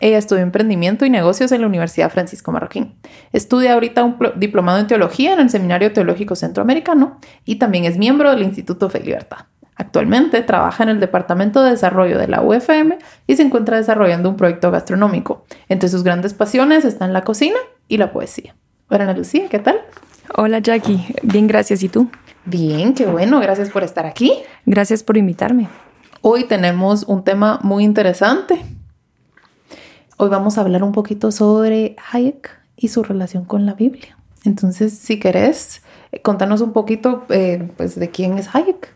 Ella estudió emprendimiento y negocios en la Universidad Francisco Marroquín. Estudia ahorita un diplomado en teología en el Seminario Teológico Centroamericano y también es miembro del Instituto Fe y Libertad. Actualmente trabaja en el Departamento de Desarrollo de la UFM y se encuentra desarrollando un proyecto gastronómico. Entre sus grandes pasiones están la cocina y la poesía. Hola Ana Lucía, ¿qué tal? Hola Jackie, bien gracias. ¿Y tú? Bien, qué bueno, gracias por estar aquí. Gracias por invitarme. Hoy tenemos un tema muy interesante. Hoy vamos a hablar un poquito sobre Hayek y su relación con la Biblia. Entonces, si querés, eh, contanos un poquito eh, pues, de quién es Hayek.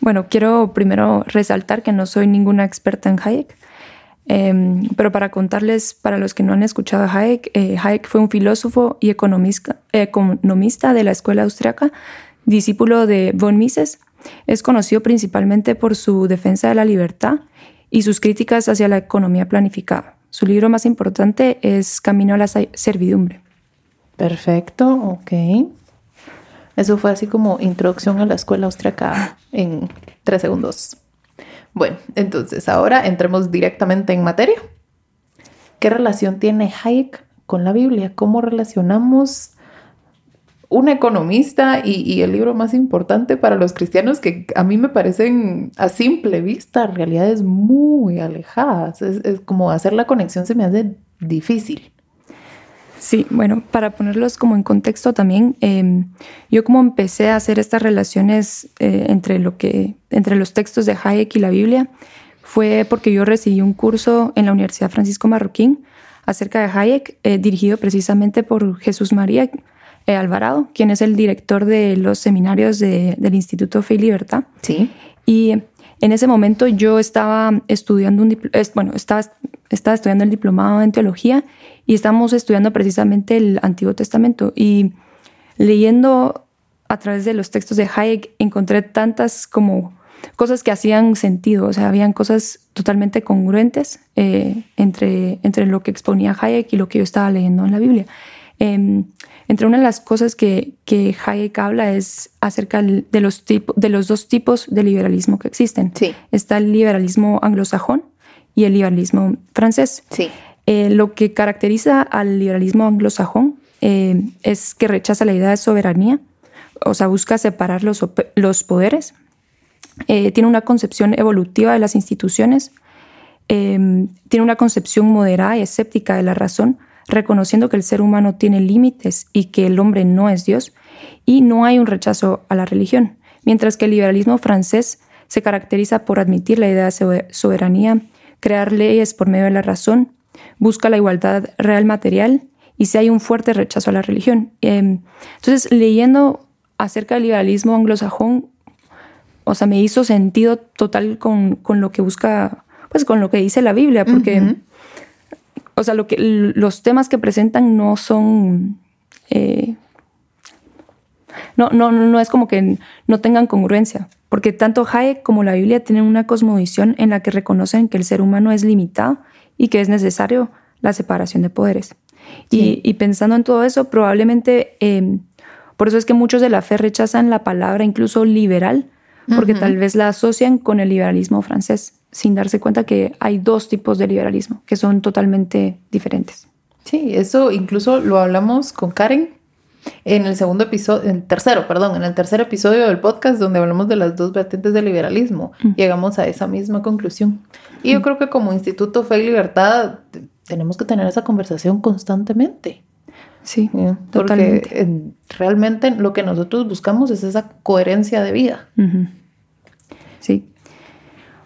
Bueno, quiero primero resaltar que no soy ninguna experta en Hayek, em, pero para contarles, para los que no han escuchado Hayek, eh, Hayek fue un filósofo y economista de la escuela austriaca discípulo de von Mises, es conocido principalmente por su defensa de la libertad y sus críticas hacia la economía planificada. Su libro más importante es Camino a la servidumbre. Perfecto, ok. Eso fue así como introducción a la escuela austriaca en tres segundos. Bueno, entonces ahora entremos directamente en materia. ¿Qué relación tiene Hayek con la Biblia? ¿Cómo relacionamos un economista y, el libro más importante para los cristianos que a mí me parecen a simple vista realidades muy alejadas. Es, como hacer la conexión se me hace difícil. Sí, bueno, para ponerlos como en contexto también, em, yo como empecé a hacer estas relaciones eh, entre, lo que, entre los textos de Hayek y la Biblia fue porque yo recibí un curso en la Universidad Francisco Marroquín acerca de Hayek, eh, dirigido precisamente por Jesús María, Alvarado, quien es el director de los seminarios del Instituto Fe y Libertad. Sí. Y en ese momento yo estaba estudiando un bueno, estaba, estaba estudiando el diplomado en teología y estábamos estudiando precisamente el Antiguo Testamento y leyendo a través de los textos de Hayek encontré tantas como cosas que hacían sentido, o sea, habían cosas totalmente congruentes eh, entre, entre lo que exponía Hayek y lo que yo estaba leyendo en la Biblia. Em, entre una de las cosas que, que Hayek habla es acerca de los, de los dos tipos de liberalismo que existen. Sí. Está el liberalismo anglosajón y el liberalismo francés. Sí. Eh, lo que caracteriza al liberalismo anglosajón eh, es que rechaza la idea de soberanía, o sea, busca separar los, los poderes. Eh, tiene una concepción evolutiva de las instituciones, tiene una concepción moderada y escéptica de la razón, reconociendo que el ser humano tiene límites y que el hombre no es Dios, y no hay un rechazo a la religión, mientras que el liberalismo francés se caracteriza por admitir la idea de soberanía, crear leyes por medio de la razón, busca la igualdad real material y si hay un fuerte rechazo a la religión. Em, entonces, leyendo acerca del liberalismo anglosajón, o sea, me hizo sentido total con, lo que busca, pues con lo que dice la Biblia, porque o sea, lo que, los temas que presentan no son... Eh, no, no, no es como que no tengan congruencia, porque tanto Hayek como la Biblia tienen una cosmovisión en la que reconocen que el ser humano es limitado y que es necesario la separación de poderes. Y, pensando en todo eso, probablemente, em, por eso es que muchos de la fe rechazan la palabra incluso liberal, porque tal vez la asocian con el liberalismo francés sin darse cuenta que hay dos tipos de liberalismo que son totalmente diferentes. Sí, eso incluso lo hablamos con Karen en el segundo episodio, en el tercero, perdón, en el tercer episodio del podcast donde hablamos de las dos vertientes del liberalismo. Llegamos a esa misma conclusión. Y yo creo que como Instituto Fe y Libertad tenemos que tener esa conversación constantemente. Sí, porque realmente lo que nosotros buscamos es esa coherencia de vida. Sí.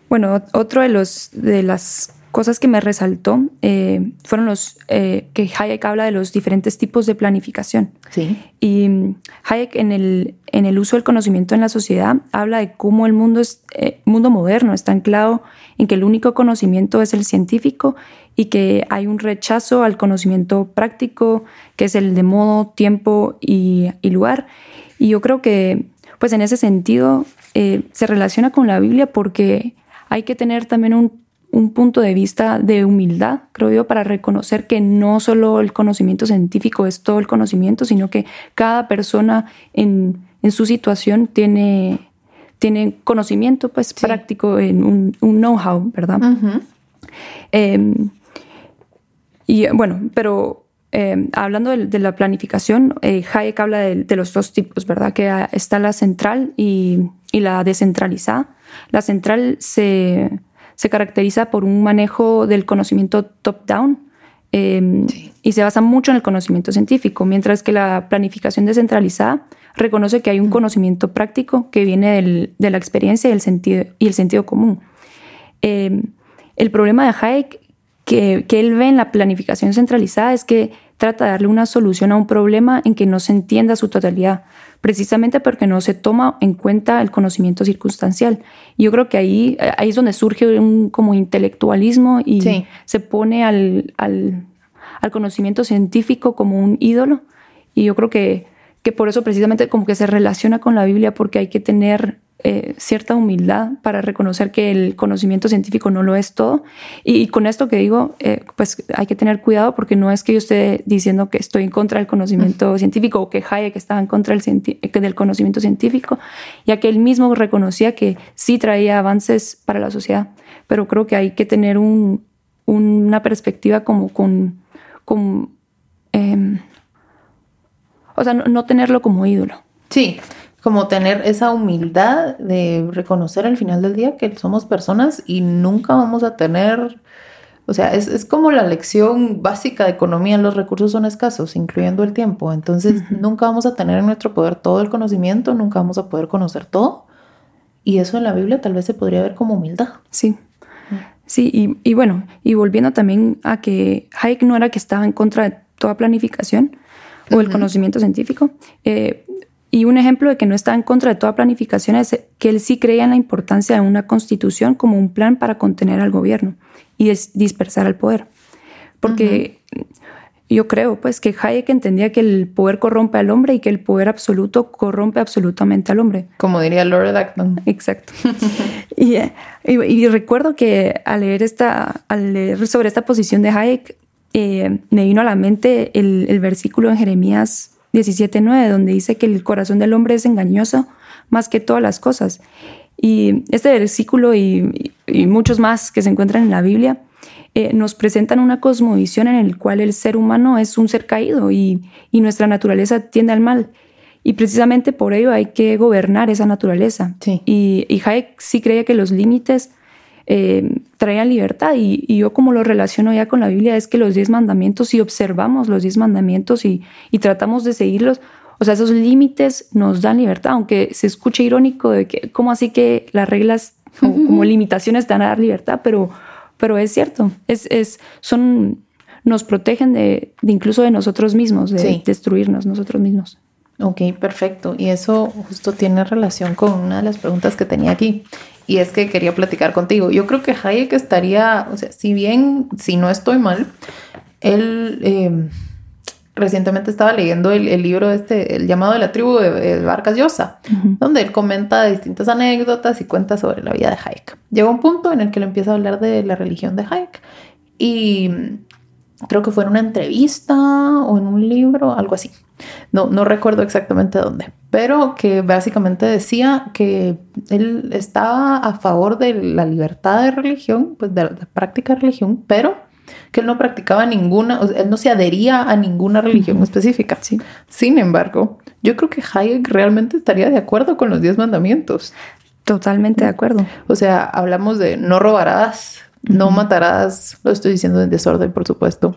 Bueno, otro de los de las cosas que me resaltó eh, fueron los eh, que Hayek habla de los diferentes tipos de planificación. Sí. Y mm, Hayek en el, en el uso del conocimiento en la sociedad habla de cómo el mundo, es, eh, mundo moderno está anclado en que el único conocimiento es el científico y que hay un rechazo al conocimiento práctico, que es el de modo, tiempo y, lugar. Y yo creo que, pues en ese sentido, eh, se relaciona con la Biblia porque hay que tener también un, punto de vista de humildad, creo yo, para reconocer que no solo el conocimiento científico es todo el conocimiento, sino que cada persona en, su situación tiene, tiene conocimiento pues, práctico, en un, know-how, ¿verdad? Em, y bueno, pero em, hablando de, la planificación, eh, Hayek habla de, los dos tipos, ¿verdad? Que está la central y, y la descentralizada. La central se, se, caracteriza por un manejo del conocimiento top-down em, y se basa mucho en el conocimiento científico, mientras que la planificación descentralizada reconoce que hay un conocimiento práctico que viene del, de la experiencia y el sentido, y el sentido común. Em, el problema de Hayek que, que él ve en la planificación centralizada es que trata de darle una solución a un problema en que no se entienda su totalidad, precisamente porque no se toma en cuenta el conocimiento circunstancial. Y yo creo que ahí, ahí es donde surge un como intelectualismo y se pone al, al, al, conocimiento científico como un ídolo. Y yo creo que, que por eso precisamente como que se relaciona con la Biblia, porque hay que tener eh, cierta humildad para reconocer que el conocimiento científico no lo es todo. Y, con esto que digo, eh, pues hay que tener cuidado porque no es que yo esté diciendo que estoy en contra del conocimiento científico o que Hayek estaba en contra del, del conocimiento científico, ya que él mismo reconocía que sí traía avances para la sociedad, pero creo que hay que tener un, una perspectiva como con... con em, o sea, no tenerlo como ídolo. Sí, como tener esa humildad de reconocer al final del día que somos personas y nunca vamos a tener, o sea, es, como la lección básica de economía, los recursos son escasos, incluyendo el tiempo, entonces nunca vamos a tener en nuestro poder todo el conocimiento, nunca vamos a poder conocer todo, y eso en la Biblia tal vez se podría ver como humildad. Sí. Sí, y, bueno, y volviendo también a que Hayek no era que estaba en contra de toda planificación o el conocimiento científico, eh, y un ejemplo de que no está en contra de toda planificación es que él sí creía en la importancia de una constitución como un plan para contener al gobierno y dispersar al poder. Porque yo creo pues que Hayek entendía que el poder corrompe al hombre y que el poder absoluto corrompe absolutamente al hombre. Como diría Lord Acton. Exacto. Y, recuerdo que al leer, esta, al leer sobre esta posición de Hayek, eh, me vino a la mente el, el versículo en Jeremías 17.9, donde dice que el corazón del hombre es engañoso más que todas las cosas. Y este versículo y, muchos más que se encuentran en la Biblia eh, nos presentan una cosmovisión en el cual el ser humano es un ser caído y, nuestra naturaleza tiende al mal. Y precisamente por ello hay que gobernar esa naturaleza. Y, y Hayek sí creía que los límites eh, traían libertad. Y, yo como lo relaciono ya con la Biblia es que los diez mandamientos, si observamos los diez mandamientos y, tratamos de seguirlos, o sea, esos límites nos dan libertad, aunque se escuche irónico de que, ¿cómo así que las reglas como limitaciones te van a dar libertad? Pero, pero es cierto, es, es, son, nos protegen de, incluso de nosotros mismos, de destruirnos nosotros mismos. Ok, perfecto. Y eso justo tiene relación con una de las preguntas que tenía aquí y es que quería platicar contigo. Yo creo que Hayek estaría, o sea, si bien, si no estoy mal, él em, recientemente estaba leyendo el, libro este, el llamado de la tribu de, Vargas Llosa, donde él comenta distintas anécdotas y cuenta sobre la vida de Hayek. Llega un punto en el que él empieza a hablar de la religión de Hayek y creo que fue en una entrevista o en un libro, algo así. No, no recuerdo exactamente dónde, pero que básicamente decía que él estaba a favor de la libertad de religión, pues de la práctica de religión, pero que él no practicaba ninguna, él no se adhería a ninguna religión específica. Sí. Sin embargo, yo creo que Hayek realmente estaría de acuerdo con los diez mandamientos. Totalmente de acuerdo. O sea, hablamos de no robarás, no matarás, lo estoy diciendo en desorden, por supuesto.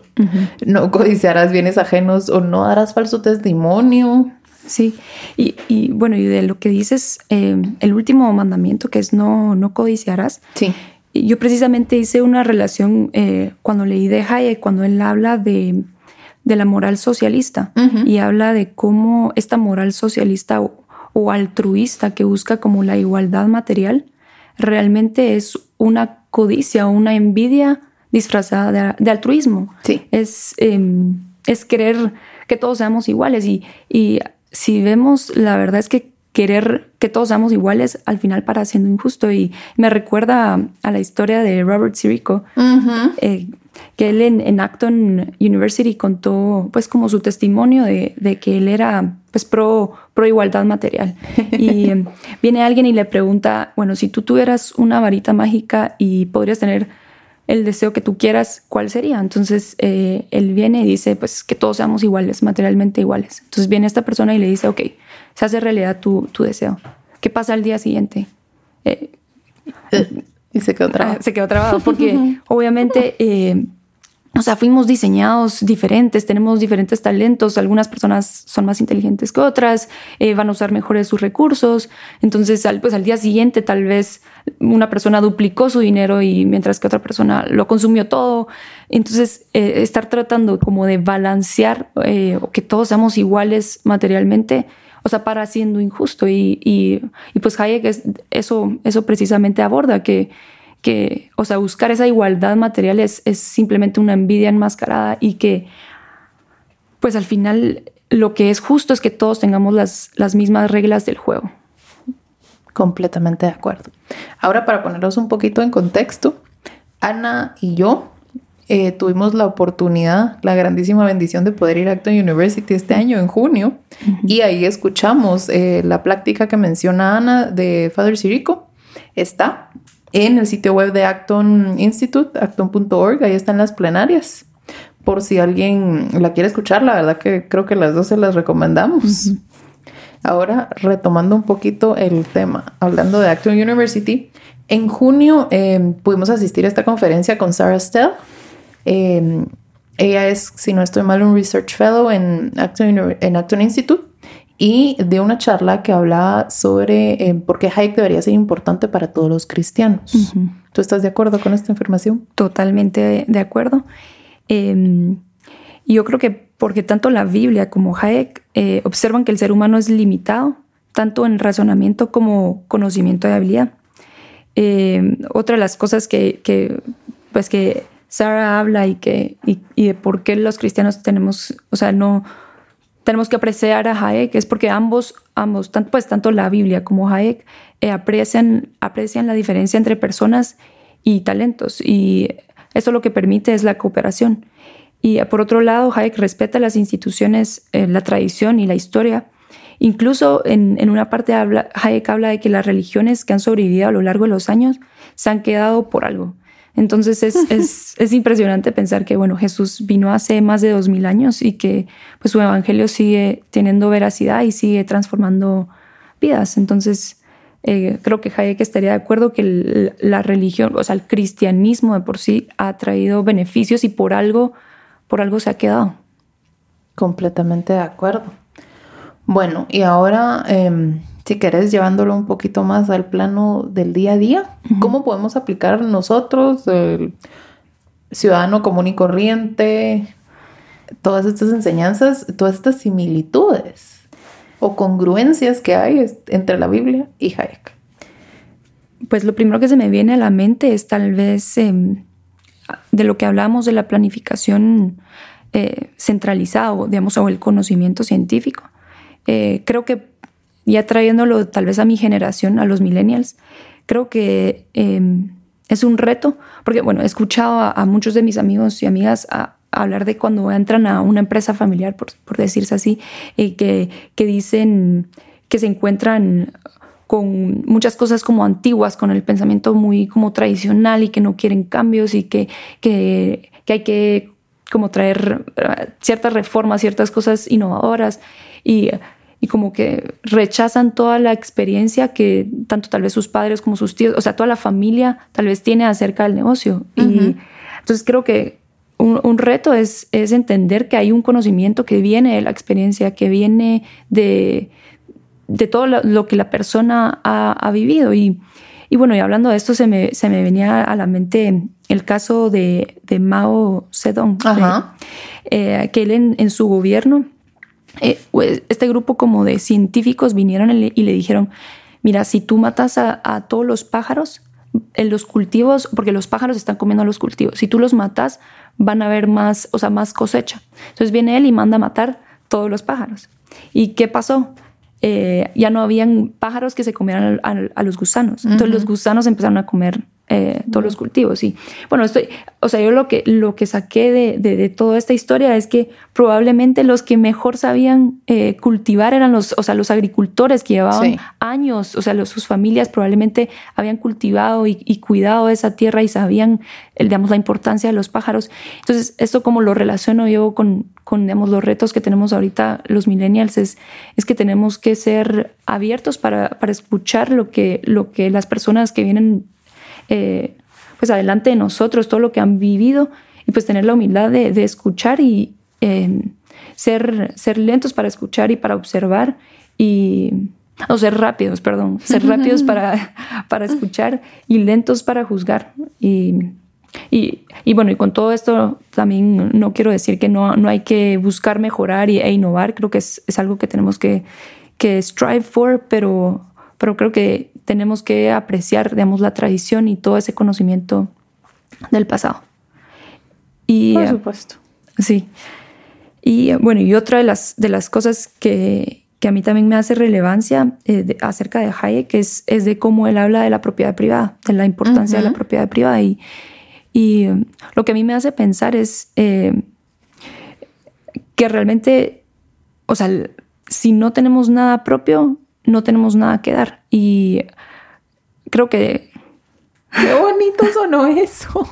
No codiciarás bienes ajenos o no darás falso testimonio. Sí, y, bueno, y de lo que dices, eh, el último mandamiento que es no, no codiciarás. Sí. Yo precisamente hice una relación eh, cuando leí de Hayek, cuando él habla de, la moral socialista y habla de cómo esta moral socialista o altruista que busca como la igualdad material realmente es una codicia o una envidia disfrazada de, altruismo. Sí. Es, em, es querer que todos seamos iguales y, y si vemos, la verdad es que querer que todos seamos iguales al final para siendo injusto y me recuerda a, la historia de Robert Sirico, eh, que él en, Acton University contó pues como su testimonio de, que él era pues pro, pro igualdad material y em, viene alguien y le pregunta, bueno, si tú tuvieras una varita mágica y podrías tener el deseo que tú quieras, ¿cuál sería? Entonces eh, él viene y dice, pues que todos seamos iguales, materialmente iguales. Entonces viene esta persona y le dice, ok, se hace realidad tu, deseo. ¿Qué pasa al día siguiente? Eh, y se quedó trabado. Se quedó trabado porque obviamente eh, o sea, fuimos diseñados diferentes, tenemos diferentes talentos, algunas personas son más inteligentes que otras, eh, van a usar mejores sus recursos, entonces al, pues, al día siguiente tal vez una persona duplicó su dinero y mientras que otra persona lo consumió todo, entonces eh, estar tratando como de balancear eh, o que todos seamos iguales materialmente, o sea, para siendo injusto y, y, pues Hayek es, eso, eso precisamente aborda que que, o sea, buscar esa igualdad material es, simplemente una envidia enmascarada y que, pues al final, lo que es justo es que todos tengamos las, las mismas reglas del juego. Completamente de acuerdo. Ahora, para ponerlos un poquito en contexto, Ana y yo eh, tuvimos la oportunidad, la grandísima bendición de poder ir a Acton University este año, en junio, y ahí escuchamos eh, la práctica que menciona Ana de Father Sirico. Está en el sitio web de Acton Institute, acton.org, ahí están las plenarias. Por si alguien la quiere escuchar, la verdad que creo que las dos se las recomendamos. Ahora, retomando un poquito el tema, hablando de Acton University, en junio em, pudimos asistir a esta conferencia con Sarah Stell. Em, ella es, si no estoy mal, un Research Fellow en Acton, en Acton Institute y de una charla que hablaba sobre eh, por qué Hayek debería ser importante para todos los cristianos. ¿Tú estás de acuerdo con esta información? Totalmente de acuerdo. Em, yo creo que porque tanto la Biblia como Hayek eh, observan que el ser humano es limitado, tanto en razonamiento como conocimiento de habilidad. Otra de las cosas que, que, pues que Sarah habla y, que, y, y de por qué los cristianos tenemos, o sea, no, tenemos que apreciar a Hayek es porque ambos, ambos tanto, pues, tanto la Biblia como Hayek eh, aprecian, aprecian la diferencia entre personas y talentos y eso lo que permite es la cooperación. Y eh, por otro lado, Hayek respeta las instituciones, eh, la tradición y la historia. Incluso en, en, una parte habla, Hayek habla de que las religiones que han sobrevivido a lo largo de los años se han quedado por algo. Entonces es, es, impresionante pensar que, bueno, Jesús vino hace más de dos mil años y que pues, su evangelio sigue teniendo veracidad y sigue transformando vidas. Entonces, eh, creo que Hayek estaría de acuerdo que la religión, o sea, el cristianismo de por sí ha traído beneficios y por algo, por algo se ha quedado. Completamente de acuerdo. Bueno, y ahora... Em, si querés llevándolo un poquito más al plano del día a día, ¿cómo podemos aplicar nosotros, el ciudadano común y corriente, todas estas enseñanzas, todas estas similitudes o congruencias que hay entre la Biblia y Hayek? Pues lo primero que se me viene a la mente es tal vez em, de lo que hablamos de la planificación eh, centralizada, digamos, o el conocimiento científico. Eh, creo que ya trayéndolo tal vez a mi generación, a los millennials, creo que em, es un reto, porque bueno, he escuchado a, muchos de mis amigos y amigas hablar de cuando entran a una empresa familiar, por, decirse así, eh, que, que dicen que se encuentran con muchas cosas como antiguas, con el pensamiento muy como tradicional y que no quieren cambios y que, que, que hay que como traer eh, ciertas reformas, ciertas cosas innovadoras. Y y como que rechazan toda la experiencia que tanto tal vez sus padres como sus tíos, o sea, toda la familia tal vez tiene acerca del negocio. Y entonces creo que un, reto es, es, entender que hay un conocimiento que viene de la experiencia, que viene de, de todo lo, que la persona ha, vivido. Y, y, bueno, y hablando de esto, se me, se me venía a la mente el caso de, de Mao Zedong, eh, que él en, en su gobierno eh, pues, este grupo como de científicos vinieron y le, dijeron, mira, si tú matas a, todos los pájaros, en los cultivos, porque los pájaros están comiendo los cultivos. Si tú los matas, van a haber más, o sea, más cosecha. Entonces viene él y manda a matar todos los pájaros. ¿Y qué pasó? Eh, ya no habían pájaros que se comieran a, los gusanos. Entonces los gusanos empezaron a comer eh, todos los cultivos. Y bueno, estoy, o sea, yo lo que, lo que saqué de, de, toda esta historia es que probablemente los que mejor sabían eh, cultivar eran los, o sea, los agricultores que llevaban años, o sea, sus familias probablemente habían cultivado y, cuidado esa tierra y sabían, digamos, la importancia de los pájaros. Entonces, esto como lo relaciono yo con, con digamos, los retos que tenemos ahorita los millennials es, es que tenemos que ser abiertos para, para escuchar lo que, lo que las personas que vienen eh, pues adelante de nosotros, todo lo que han vivido y pues tener la humildad de, escuchar y eh, ser, ser lentos para escuchar y para observar y o ser rápidos, perdón, ser rápidos para, para escuchar y lentos para juzgar. Y, y, bueno, y con todo esto también no quiero decir que no, no hay que buscar mejorar e innovar, creo que es, es algo que tenemos que, que strive for, pero, pero creo que tenemos que apreciar, digamos, la tradición y todo ese conocimiento del pasado. Y, Por supuesto. sí. Y bueno, y otra de las, de las cosas que, que a mí también me hace relevancia eh, acerca de Hayek es, es de cómo él habla de la propiedad privada, de la importancia de la propiedad privada. Y, y um, lo que a mí me hace pensar es eh, que realmente, o sea, si no tenemos nada propio, no tenemos nada que dar. Y creo que... Qué bonito sonó eso.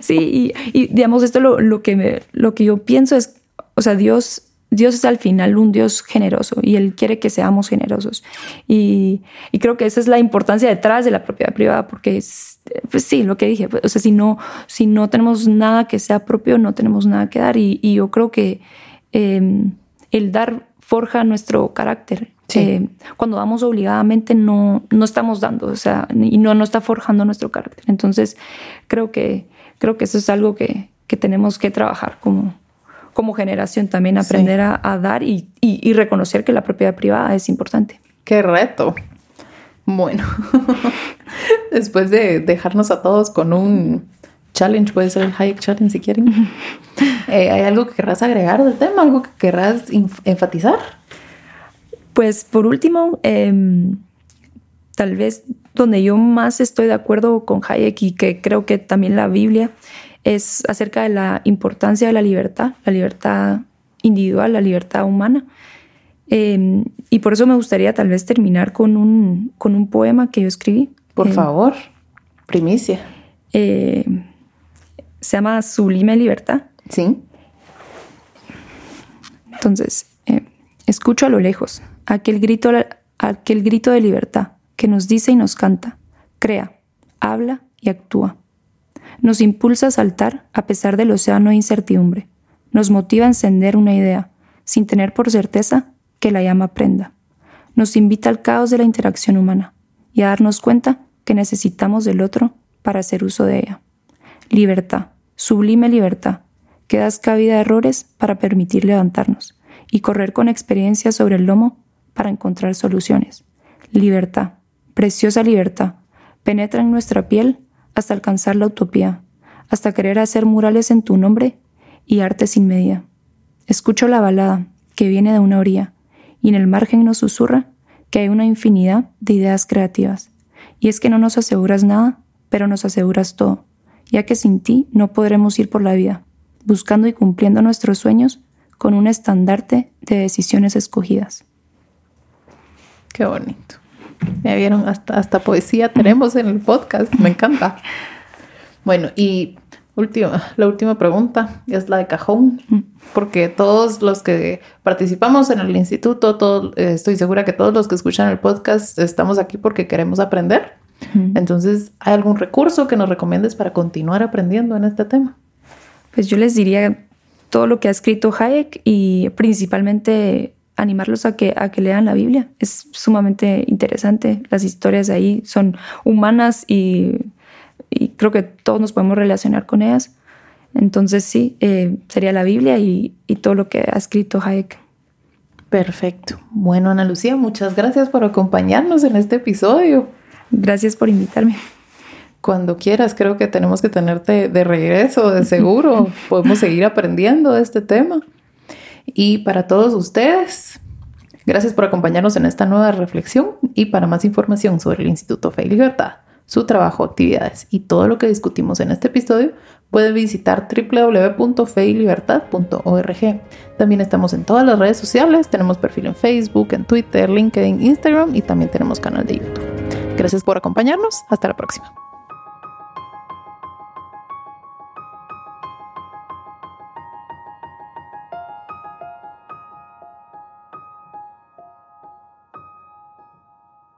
sí, y, digamos, esto lo, lo, que me, lo que yo pienso es, o sea, Dios, Dios es al final un Dios generoso y Él quiere que seamos generosos. Y, y creo que esa es la importancia detrás de la propiedad privada, porque es, pues sí, lo que dije, pues, o sea, si no, si no tenemos nada que sea propio, no tenemos nada que dar. Y, y yo creo que em, el dar forja nuestro carácter eh, cuando damos obligadamente no, no estamos dando, o sea, y no, no está forjando nuestro carácter. Entonces, creo que, creo que eso es algo que, que tenemos que trabajar como, como generación, también aprender a, a, dar y, y, reconocer que la propiedad privada es importante. Qué reto. Bueno, después de dejarnos a todos con un challenge, puede ser el Hayek Challenge si quieren, eh, ¿hay algo que querrás agregar del tema? ¿Algo que querrás enfatizar? Pues por último, em, tal vez donde yo más estoy de acuerdo con Hayek y que creo que también la Biblia es acerca de la importancia de la libertad, la libertad individual, la libertad humana. Em, y por eso me gustaría tal vez terminar con un, con un poema que yo escribí. Por em, favor, primicia. Eh, se llama Sublime Libertad. Sí. Entonces, escucho a lo lejos aquel grito, grito de libertad que nos dice y nos canta, crea, habla y actúa. Nos impulsa a saltar a pesar del océano de incertidumbre. Nos motiva a encender una idea, sin tener por certeza que la llama prenda. Nos invita al caos de la interacción humana y a darnos cuenta que necesitamos del otro para hacer uso de ella. Libertad, sublime libertad, que das cabida a errores para permitir levantarnos y correr con experiencia sobre el lomo para encontrar soluciones. Libertad, preciosa libertad, penetra en nuestra piel hasta alcanzar la utopía, hasta querer hacer murales en tu nombre y arte sin medida. Escucho la balada que viene de una orilla y en el margen nos susurra que hay una infinidad de ideas creativas. Y es que no nos aseguras nada, pero nos aseguras todo, ya que sin ti no podremos ir por la vida, buscando y cumpliendo nuestros sueños con un estandarte de decisiones escogidas. Qué bonito. Me vieron, hasta, hasta poesía tenemos en el podcast, me encanta. Bueno, y última, la última pregunta es la de cajón, porque todos los que participamos en el instituto, todo, eh, estoy segura que todos los que escuchan el podcast estamos aquí porque queremos aprender. Entonces, ¿hay algún recurso que nos recomiendes para continuar aprendiendo en este tema? Pues yo les diría todo lo que ha escrito Hayek y principalmente animarlos a que, a que lean la Biblia. Es sumamente interesante. Las historias de ahí son humanas y, creo que todos nos podemos relacionar con ellas. Entonces sí, eh, sería la Biblia y, y, todo lo que ha escrito Hayek. Perfecto. Bueno, Ana Lucía, muchas gracias por acompañarnos en este episodio. Gracias por invitarme. Cuando quieras, creo que tenemos que tenerte de regreso, de seguro. Podemos seguir aprendiendo de este tema. Y para todos ustedes, gracias por acompañarnos en esta nueva reflexión y para más información sobre el Instituto Fe Libertad, su trabajo, actividades y todo lo que discutimos en este episodio, puede visitar www.feylibertad.org. También estamos en todas las redes sociales, tenemos perfil en Facebook, en Twitter, LinkedIn, Instagram y también tenemos canal de YouTube. Gracias por acompañarnos, hasta la próxima.